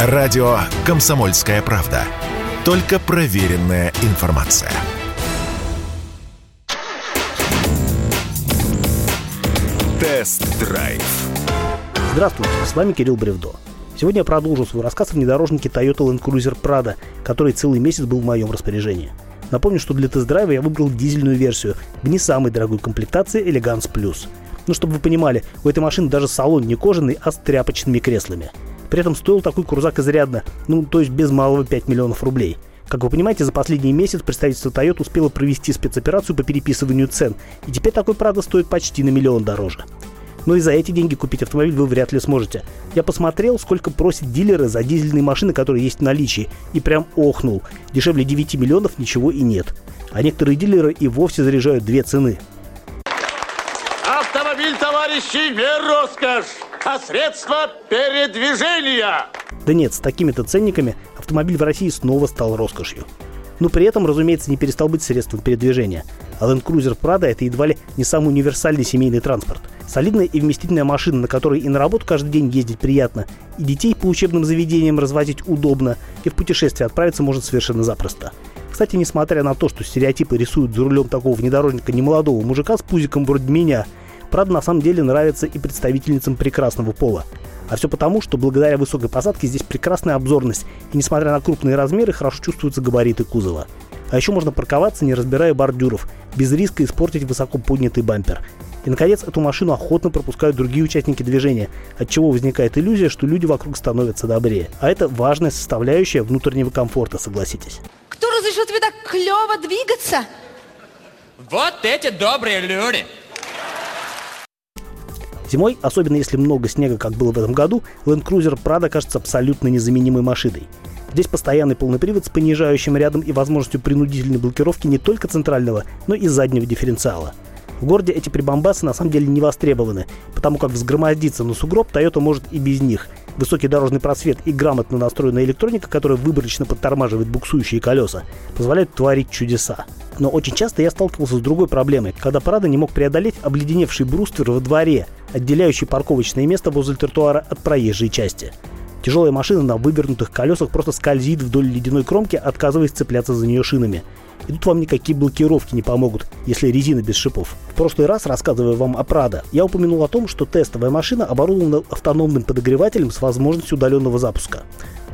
Радио «Комсомольская правда». Только проверенная информация. Тест-драйв. Здравствуйте, с вами Кирилл Бревдо. Сегодня я продолжу свой рассказ о внедорожнике Toyota Land Cruiser Prado, который целый месяц был в моем распоряжении. Напомню, что для тест-драйва я выбрал дизельную версию в не самой дорогой комплектации Elegance Plus. Ну, чтобы вы понимали, у этой машины даже салон не кожаный, а с тряпочными креслами. При этом стоил такой крузак изрядно, ну, то есть без малого 5 миллионов рублей. Как вы понимаете, за последний месяц представительство Toyota успело провести спецоперацию по переписыванию цен, и теперь такой, правда, стоит почти на миллион дороже. Но и за эти деньги купить автомобиль вы вряд ли сможете. Я посмотрел, сколько просят дилеры за дизельные машины, которые есть в наличии, и прям охнул. Дешевле 9 миллионов ничего и нет. А некоторые дилеры и вовсе заряжают две цены. Автомобиль, товарищи, не роскошь, а средство передвижения. Да нет, с такими-то ценниками автомобиль в России снова стал роскошью. Но при этом, разумеется, не перестал быть средством передвижения. А Land Cruiser Prado – это едва ли не самый универсальный семейный транспорт. Солидная и вместительная машина, на которой и на работу каждый день ездить приятно, и детей по учебным заведениям развозить удобно, и в путешествие отправиться можно совершенно запросто. Кстати, несмотря на то, что стереотипы рисуют за рулем такого внедорожника немолодого мужика с пузиком вроде меня, правда на самом деле нравится и представительницам прекрасного пола. А все потому, что благодаря высокой посадке здесь прекрасная обзорность, и несмотря на крупные размеры, хорошо чувствуются габариты кузова. А еще можно парковаться, не разбирая бордюров, без риска испортить высоко поднятый бампер. И, наконец, эту машину охотно пропускают другие участники движения, от чего возникает иллюзия, что люди вокруг становятся добрее. А это важная составляющая внутреннего комфорта, согласитесь. Кто разрешил тебе так клево двигаться? Вот эти добрые люди. Зимой, особенно если много снега, как было в этом году, Land Cruiser Prado кажется абсолютно незаменимой машиной. Здесь постоянный полный привод с понижающим рядом и возможностью принудительной блокировки не только центрального, но и заднего дифференциала. В городе эти прибамбасы на самом деле не востребованы, потому как взгромоздиться на сугроб Toyota может и без них. Высокий дорожный просвет и грамотно настроенная электроника, которая выборочно подтормаживает буксующие колеса, позволяют творить чудеса. Но очень часто я сталкивался с другой проблемой, когда Прада не мог преодолеть обледеневший бруствер во дворе, отделяющий парковочное место возле тротуара от проезжей части. Тяжелая машина на вывернутых колесах просто скользит вдоль ледяной кромки, отказываясь цепляться за нее шинами. И тут вам никакие блокировки не помогут, если резина без шипов. В прошлый раз, рассказывая вам о Прада, я упомянул о том, что тестовая машина оборудована автономным подогревателем с возможностью удаленного запуска.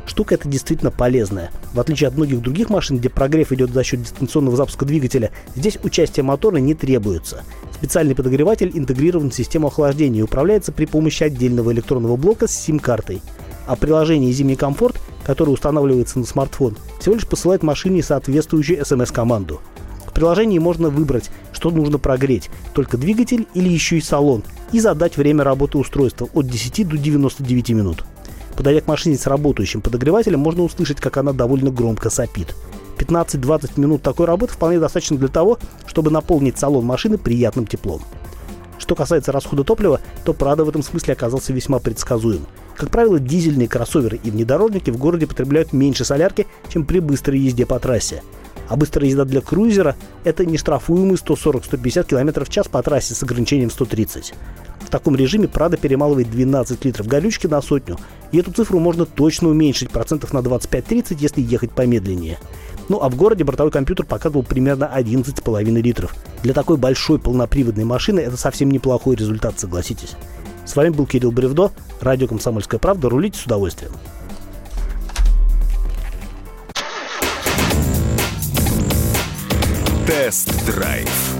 Штука эта действительно полезная. В отличие от многих других машин, где прогрев идет за счет дистанционного запуска двигателя, здесь участие мотора не требуется. Специальный подогреватель интегрирован в систему охлаждения и управляется при помощи отдельного электронного блока с сим-картой. А приложение «Зимний комфорт», которое устанавливается на смартфон, всего лишь посылает машине соответствующую смс-команду. В приложении можно выбрать, что нужно прогреть, только двигатель или еще и салон, и задать время работы устройства от 10 до 99 минут. Подойдя к машине с работающим подогревателем, можно услышать, как она довольно громко сопит. 15-20 минут такой работы вполне достаточно для того, чтобы наполнить салон машины приятным теплом. Что касается расхода топлива, то Прада в этом смысле оказался весьма предсказуем. Как правило, дизельные кроссоверы и внедорожники в городе потребляют меньше солярки, чем при быстрой езде по трассе. А быстрая езда для крузера – это нештрафуемый 140-150 км в час по трассе с ограничением 130. В таком режиме Прада перемалывает 12 литров горючки на сотню, и эту цифру можно точно уменьшить процентов на 25-30, если ехать помедленнее. Ну а в городе бортовой компьютер показывал примерно 11,5 литров. Для такой большой полноприводной машины это совсем неплохой результат, согласитесь. С вами был Кирилл Бревдо, радио «Комсомольская правда». Рулите с удовольствием. Тест-драйв